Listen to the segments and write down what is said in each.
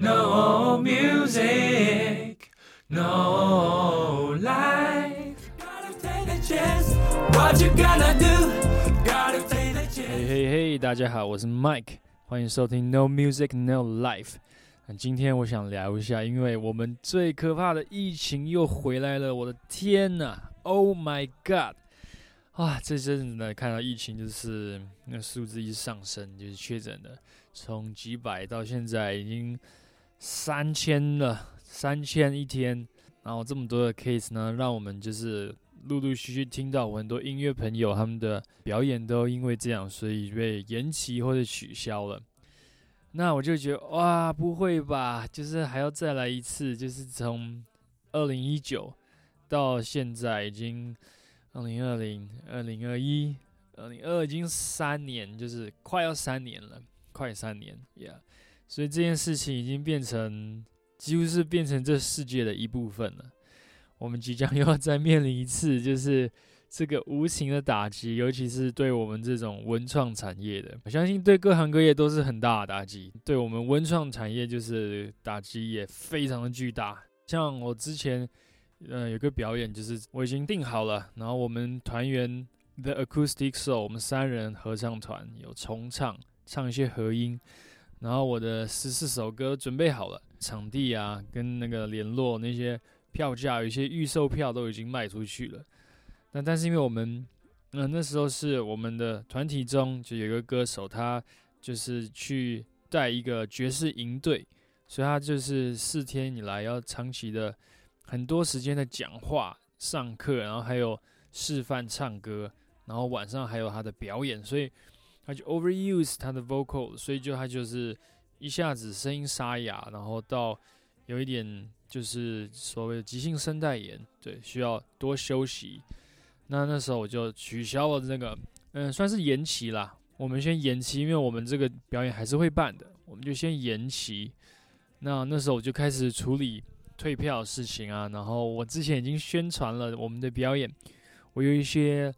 No music, no life. Gotta take a chance. What you gonna do? Gotta take a 嘿 chance. 嘿嘿，大家好，我是 Mike，欢迎收听 No Music No Life。今天我想聊一下，因为我们最可怕的疫情又回来了，我的天呐！Oh my God！啊，这阵子呢，看到疫情就是那数字一上升，就是确诊的，从几百到现在已经三千了，三千一天。然后这么多的 case 呢，让我们就是陆陆续续听到我很多音乐朋友他们的表演都因为这样，所以被延期或者取消了。那我就觉得哇，不会吧？就是还要再来一次，就是从二零一九到现在已经二零二零、二零二一、二零二，已经三年，就是快要三年了，快三年，Yeah。所以这件事情已经变成几乎是变成这世界的一部分了。我们即将又要再面临一次，就是这个无情的打击，尤其是对我们这种文创产业的，我相信对各行各业都是很大的打击。对我们文创产业，就是打击也非常的巨大。像我之前，呃，有个表演，就是我已经定好了，然后我们团员 The Acoustic Soul，我们三人合唱团有重唱，唱一些和音，然后我的十四首歌准备好了，场地啊，跟那个联络那些票价，有一些预售票都已经卖出去了。那但是因为我们，嗯、那时候是我们的团体中就有一个歌手，他就是去带一个爵士营队，所以他就是四天以来要长期的很多时间的讲话、上课，然后还有示范唱歌，然后晚上还有他的表演，所以他就 overuse 他的 vocal，所以就他就是一下子声音沙哑，然后到有一点就是所谓的急性声带炎，对，需要多休息。那那时候我就取消了这个，嗯，算是延期啦。我们先延期，因为我们这个表演还是会办的，我们就先延期。那那时候我就开始处理退票事情啊，然后我之前已经宣传了我们的表演，我有一些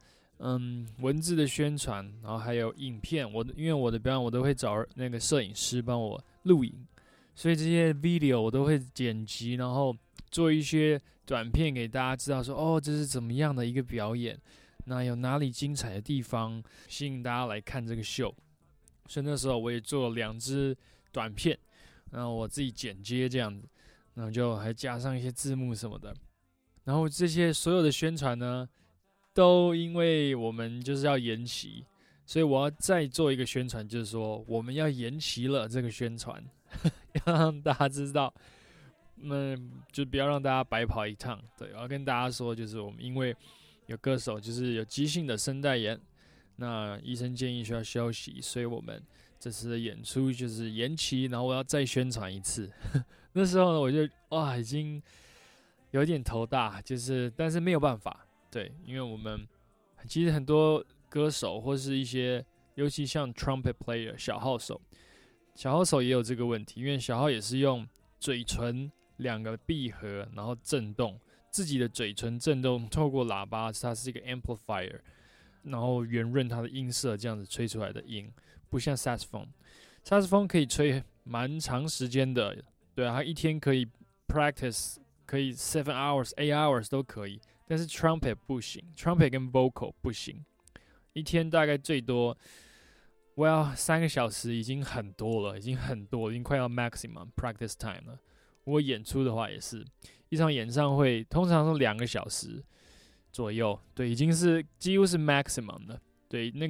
嗯文字的宣传，然后还有影片。我因为我的表演我都会找那个摄影师帮我录影，所以这些 video 我都会剪辑，然后做一些短片给大家知道说，哦，这是怎么样的一个表演，那有哪里精彩的地方，吸引大家来看这个秀。所以那时候我也做了两支短片，然后我自己剪接这样子，然后就还加上一些字幕什么的。然后这些所有的宣传呢，都因为我们就是要延期，所以我要再做一个宣传，就是说我们要延期了这个宣传，要让大家知道。嗯，就不要让大家白跑一趟。对，我要跟大家说，就是我们因为有歌手就是有急性的声带炎，那医生建议需要休息，所以我们这次的演出就是延期，然后我要再宣传一次。那时候呢，我就哇，已经有点头大，就是但是没有办法，对，因为我们其实很多歌手或是一些，尤其像 trumpet player 小号手，小号手也有这个问题，因为小号也是用嘴唇。两个闭合，然后震动自己的嘴唇震动，透过喇叭，它是一个 amplifier，然后圆润它的音色，这样子吹出来的音，不像 saxophone，saxophone 可以吹蛮长时间的，对啊，它一天可以 practice 可以 seven hours、eight hours 都可以，但是 trumpet 不行，trumpet 跟 vocal 不行，一天大概最多，我要三个小时已经很多了，已经很多，已经快要 maximum practice time 了。如果演出的话，也是一场演唱会，通常是两个小时左右，对，已经是几乎是 maximum 了。对，那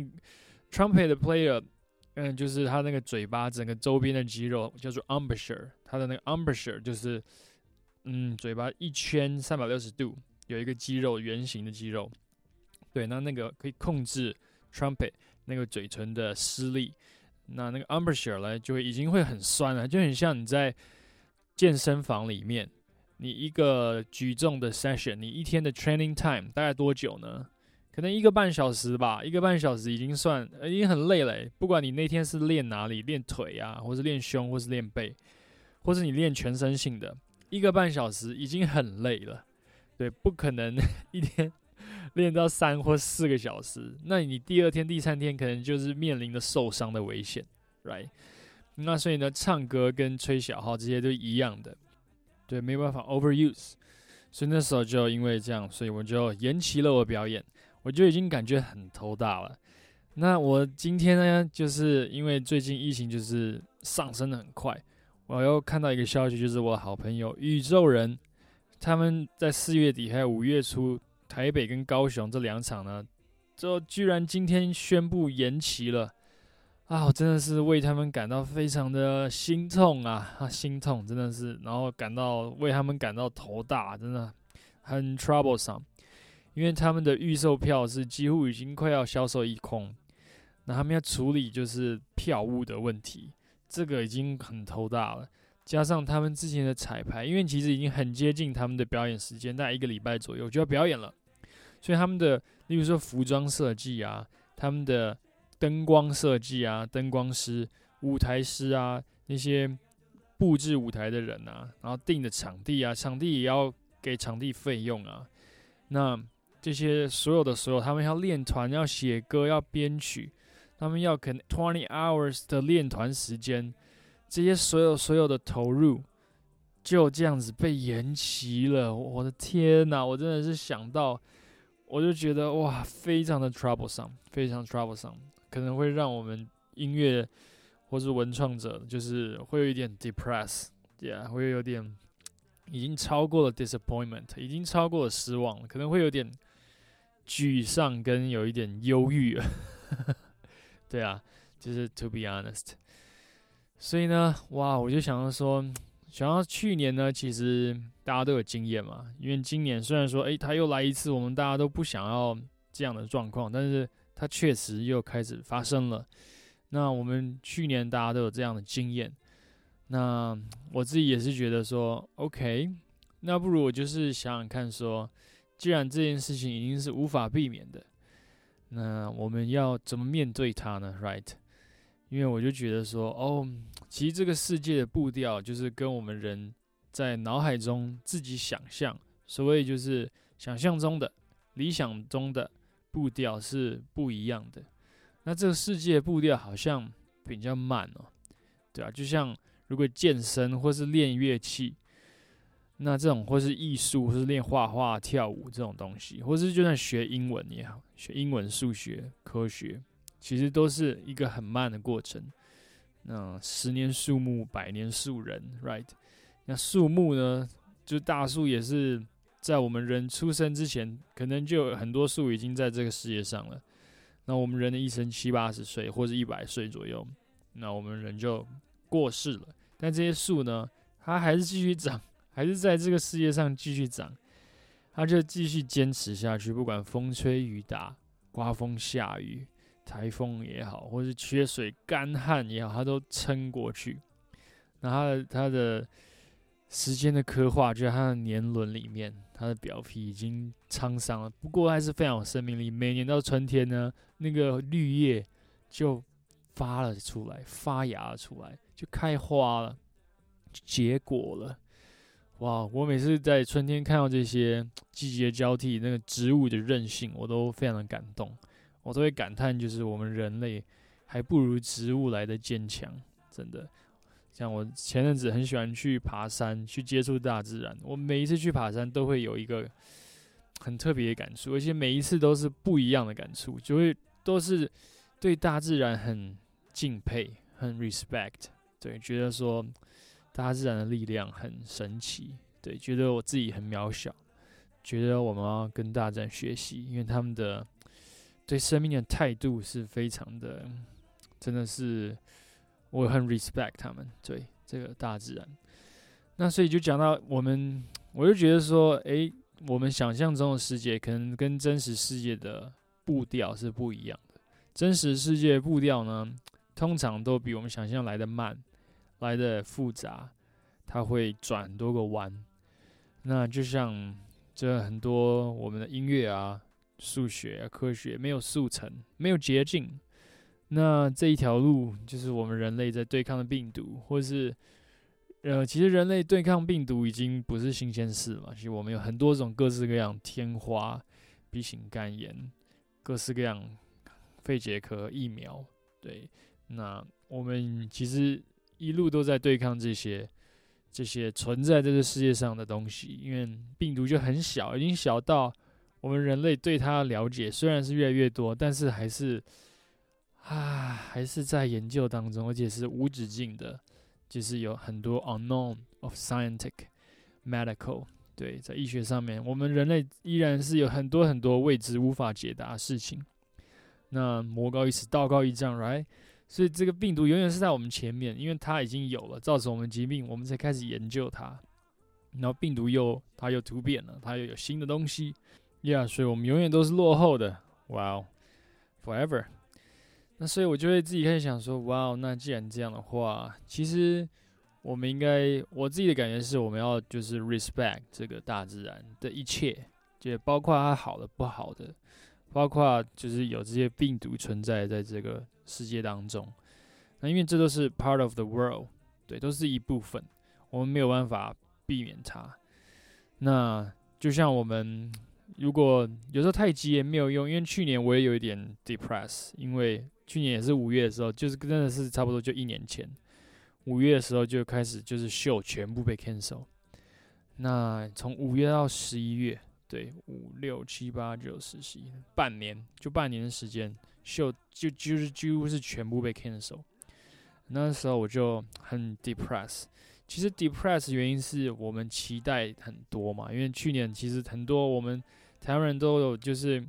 trumpet 的 player，嗯，就是他那个嘴巴整个周边的肌肉叫做 embouchure，他的那个 embouchure 就是嗯，嘴巴一圈三百六十度有一个肌肉，圆形的肌肉，对，那那个可以控制 trumpet 那个嘴唇的施力，那那个 embouchure 呢，就会已经会很酸了，就很像你在健身房里面，你一个举重的 session，你一天的 training time 大概多久呢？可能一个半小时吧，一个半小时已经算已经很累了。不管你那天是练哪里，练腿啊，或是练胸，或是练背，或是你练全身性的，一个半小时已经很累了。对，不可能 一天 练到三或四个小时，那你第二天、第三天可能就是面临着受伤的危险，right？那所以呢，唱歌跟吹小号这些都一样的，对，没办法 overuse。所以那时候就因为这样，所以我就延期了我表演，我就已经感觉很头大了。那我今天呢，就是因为最近疫情就是上升的很快，我又看到一个消息，就是我好朋友宇宙人，他们在四月底还有五月初，台北跟高雄这两场呢，就居然今天宣布延期了。啊，我真的是为他们感到非常的心痛啊！啊，心痛，真的是，然后感到为他们感到头大，真的很 troublesome，因为他们的预售票是几乎已经快要销售一空，那他们要处理就是票务的问题，这个已经很头大了。加上他们之前的彩排，因为其实已经很接近他们的表演时间，大概一个礼拜左右就要表演了，所以他们的，例如说服装设计啊，他们的。灯光设计啊，灯光师、舞台师啊，那些布置舞台的人啊，然后定的场地啊，场地也要给场地费用啊。那这些所有的所有，他们要练团，要写歌，要编曲，他们要可能 twenty hours 的练团时间，这些所有所有的投入就这样子被延期了。我的天哪，我真的是想到，我就觉得哇，非常的 troublesome，非常 troublesome。可能会让我们音乐或是文创者，就是会有一点 depress，yeah，会有点已经超过了 disappointment，已经超过了失望，可能会有点沮丧跟有一点忧郁。对啊，就是 to be honest。所以呢，哇，我就想要说，想要去年呢，其实大家都有经验嘛，因为今年虽然说，诶，他又来一次，我们大家都不想要这样的状况，但是。它确实又开始发生了。那我们去年大家都有这样的经验，那我自己也是觉得说，OK，那不如我就是想想看，说既然这件事情已经是无法避免的，那我们要怎么面对它呢？Right？因为我就觉得说，哦，其实这个世界的步调就是跟我们人在脑海中自己想象，所谓就是想象中的、理想中的。步调是不一样的，那这个世界步调好像比较慢哦，对啊，就像如果健身或是练乐器，那这种或是艺术或是练画画、跳舞这种东西，或是就算学英文也好，学英文、数学、科学，其实都是一个很慢的过程。那十年树木，百年树人，right？那树木呢，就大树也是。在我们人出生之前，可能就有很多树已经在这个世界上了。那我们人的一生七八十岁或者一百岁左右，那我们人就过世了。但这些树呢，它还是继续长，还是在这个世界上继续长，它就继续坚持下去，不管风吹雨打、刮风下雨、台风也好，或是缺水干旱也好，它都撑过去。那它的它的。时间的刻画就在它的年轮里面，它的表皮已经沧桑了，不过还是非常有生命力。每年到春天呢，那个绿叶就发了出来，发芽了出来，就开花了，结果了。哇！我每次在春天看到这些季节交替，那个植物的韧性，我都非常的感动。我都会感叹，就是我们人类还不如植物来的坚强，真的。像我前阵子很喜欢去爬山，去接触大自然。我每一次去爬山都会有一个很特别的感触，而且每一次都是不一样的感触，就会都是对大自然很敬佩、很 respect，对，觉得说大自然的力量很神奇，对，觉得我自己很渺小，觉得我们要跟大自然学习，因为他们的对生命的态度是非常的，真的是。我很 respect 他们，对这个大自然。那所以就讲到我们，我就觉得说，诶，我们想象中的世界可能跟真实世界的步调是不一样的。真实世界步调呢，通常都比我们想象来的慢，来的复杂，它会转多个弯。那就像这很多我们的音乐啊、数学啊、科学，没有速成，没有捷径。那这一条路就是我们人类在对抗的病毒，或是呃，其实人类对抗病毒已经不是新鲜事嘛。其实我们有很多种各式各样天花、B 型肝炎、各式各样肺结核疫苗。对，那我们其实一路都在对抗这些这些存在在这世界上的东西，因为病毒就很小，已经小到我们人类对它了解虽然是越来越多，但是还是啊还是在研究当中，而且是无止境的，就是有很多 unknown of scientific medical。对，在医学上面，我们人类依然是有很多很多未知、无法解答的事情。那魔高一尺，道高一丈，right？所以这个病毒永远是在我们前面，因为它已经有了，造成我们疾病，我们才开始研究它。然后病毒又它又突变了，它又有新的东西，yeah，所以我们永远都是落后的。哇哦，forever。那所以我就会自己开始想说，哇哦，那既然这样的话，其实。我们应该，我自己的感觉是，我们要就是 respect 这个大自然的一切，就包括它好的、不好的，包括就是有这些病毒存在在这个世界当中。那因为这都是 part of the world，对，都是一部分，我们没有办法避免它。那就像我们如果有时候太急也没有用，因为去年我也有一点 depress，因为去年也是五月的时候，就是真的是差不多就一年前。五月的时候就开始，就是秀全部被 cancel。那从五月到十一月，对，五六七八九十十一，半年就半年的时间，秀就就是几乎是全部被 cancel。那时候我就很 depress。其实 depress 原因是我们期待很多嘛，因为去年其实很多我们台湾人都有就是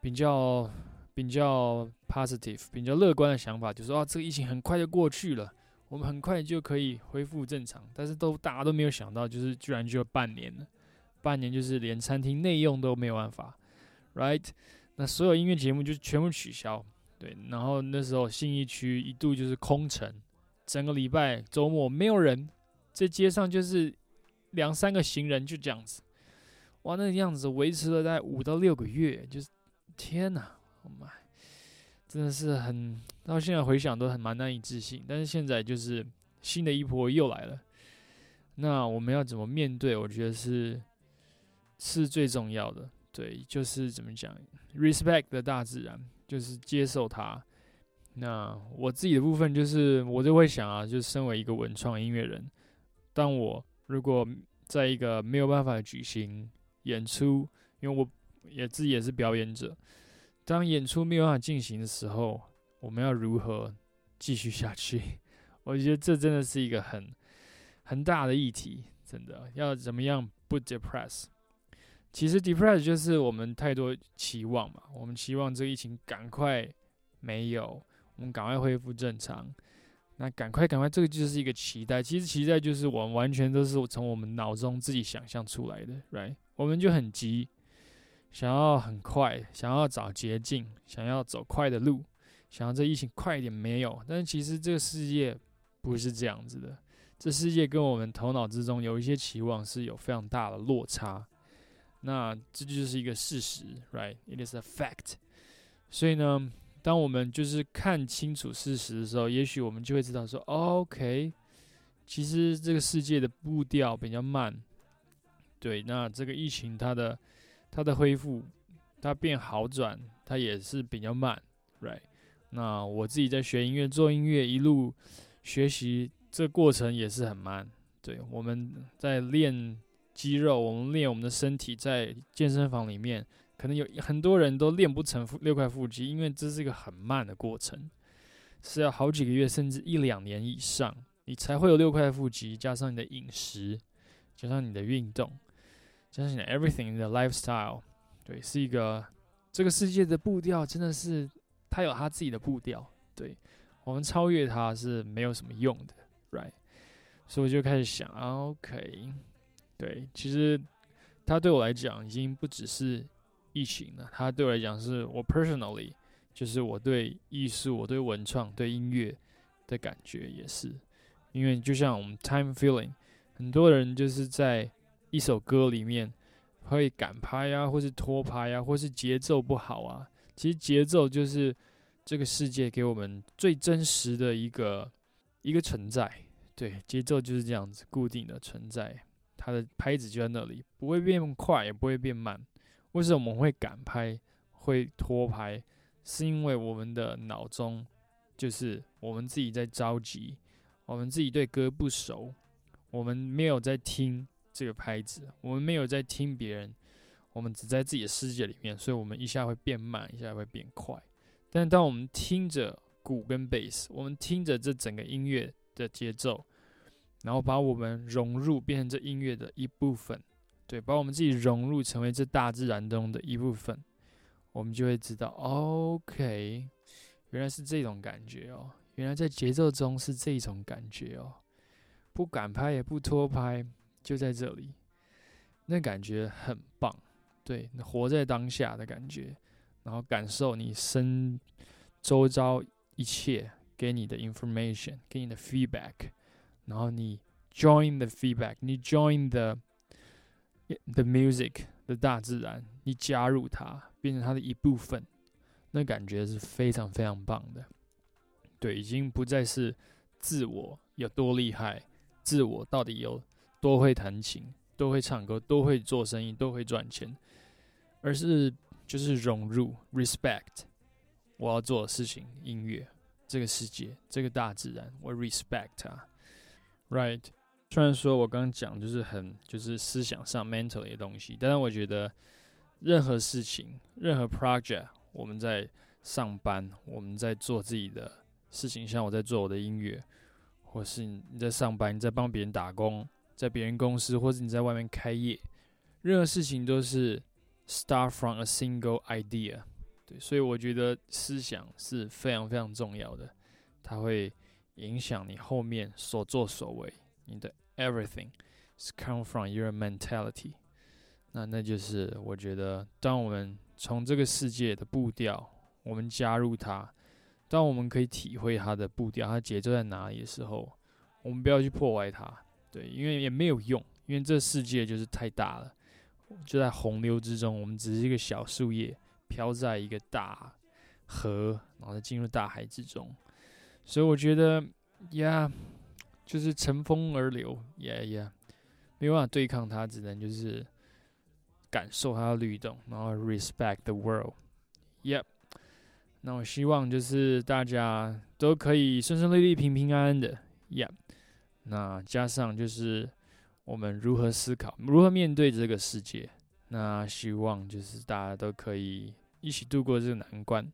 比较比较 positive、比较乐观的想法，就说啊，这个疫情很快就过去了。我们很快就可以恢复正常，但是都大家都没有想到，就是居然就半年了，半年就是连餐厅内用都没有办法，right？那所有音乐节目就全部取消，对。然后那时候信义区一度就是空城，整个礼拜周末没有人，在街上就是两三个行人就这样子，哇，那个样子维持了大概五到六个月，就是天哪，Oh my！真的是很，到现在回想都很蛮难以置信。但是现在就是新的一波又来了，那我们要怎么面对？我觉得是是最重要的。对，就是怎么讲，respect 的大自然，就是接受它。那我自己的部分就是，我就会想啊，就身为一个文创音乐人，当我如果在一个没有办法举行演出，因为我也自己也是表演者。当演出没有办法进行的时候，我们要如何继续下去？我觉得这真的是一个很很大的议题，真的要怎么样不 depress？其实 depress 就是我们太多期望嘛，我们期望这个疫情赶快没有，我们赶快恢复正常。那赶快赶快，这个就是一个期待。其实期待就是我们完全都是从我们脑中自己想象出来的，right？我们就很急。想要很快，想要找捷径，想要走快的路，想要这疫情快一点没有。但是其实这个世界不是这样子的，这世界跟我们头脑之中有一些期望是有非常大的落差。那这就是一个事实，right？It is a fact。所以呢，当我们就是看清楚事实的时候，也许我们就会知道说，OK，其实这个世界的步调比较慢。对，那这个疫情它的。它的恢复，它变好转，它也是比较慢，right？那我自己在学音乐、做音乐，一路学习，这过程也是很慢。对，我们在练肌肉，我们练我们的身体，在健身房里面，可能有很多人都练不成六块腹肌，因为这是一个很慢的过程，是要好几个月甚至一两年以上，你才会有六块腹肌，加上你的饮食，加上你的运动。相信 everything in the lifestyle，对，是一个这个世界的步调，真的是它有它自己的步调，对我们超越它是没有什么用的，right？所以我就开始想，OK，对，其实它对我来讲已经不只是疫情了，它对我来讲是我 personally，就是我对艺术、我对文创、对音乐的感觉也是，因为就像我们 time feeling，很多人就是在。一首歌里面会赶拍啊，或是拖拍啊，或是节奏不好啊。其实节奏就是这个世界给我们最真实的一个一个存在。对，节奏就是这样子固定的存在，它的拍子就在那里，不会变快，也不会变慢。为什么我们会赶拍，会拖拍？是因为我们的脑中就是我们自己在着急，我们自己对歌不熟，我们没有在听这个拍子，我们没有在听别人，我们只在自己的世界里面，所以我们一下会变慢，一下会变快。但当我们听着鼓跟贝斯，我们听着这整个音乐的节奏，然后把我们融入，变成这音乐的一部分，对，把我们自己融入成为这大自然中的一部分，我们就会知道，OK，原来是这种感觉哦。原来在节奏中是这种感觉哦，不赶拍也不拖拍，就在这里，那感觉很棒，对，活在当下的感觉，然后感受你身周遭一切给你的 information，给你的 feedback，然后你 join the feedback，你 join the the music 的大自然，你加入它，变成它的一部分，那感觉是非常非常棒的。对，已经不再是自我有多厉害，自我到底有多会弹琴、多会唱歌、多会做生意、多会赚钱，而是就是融入 respect 我要做的事情，音乐这个世界、这个大自然，我 respect 它，right？虽然说我刚刚讲就是很就是思想上 mental 的东西，但是我觉得任何事情、任何 project，我们在上班，我们在做自己的。事情像我在做我的音乐，或是你在上班，你在帮别人打工，在别人公司，或者你在外面开业，任何事情都是 start from a single idea。对，所以我觉得思想是非常非常重要的，它会影响你后面所作所为。你的 everything is come from your mentality。那那就是我觉得，当我们从这个世界的步调，我们加入它。当我们可以体会它的步调、它节奏在哪里的时候，我们不要去破坏它，对，因为也没有用，因为这世界就是太大了，就在洪流之中，我们只是一个小树叶，飘在一个大河，然后再进入大海之中，所以我觉得，呀，就是乘风而流，呀呀，没办法对抗它，只能就是感受它的律动，然后 respect the world，yep。那我希望就是大家都可以顺顺利利、平平安安的，Yeah。那加上就是我们如何思考、如何面对这个世界。那希望就是大家都可以一起度过这个难关。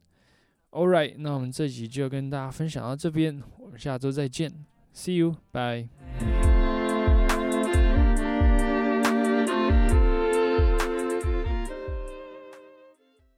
All right，那我们这集就跟大家分享到这边，我们下周再见，See you，bye。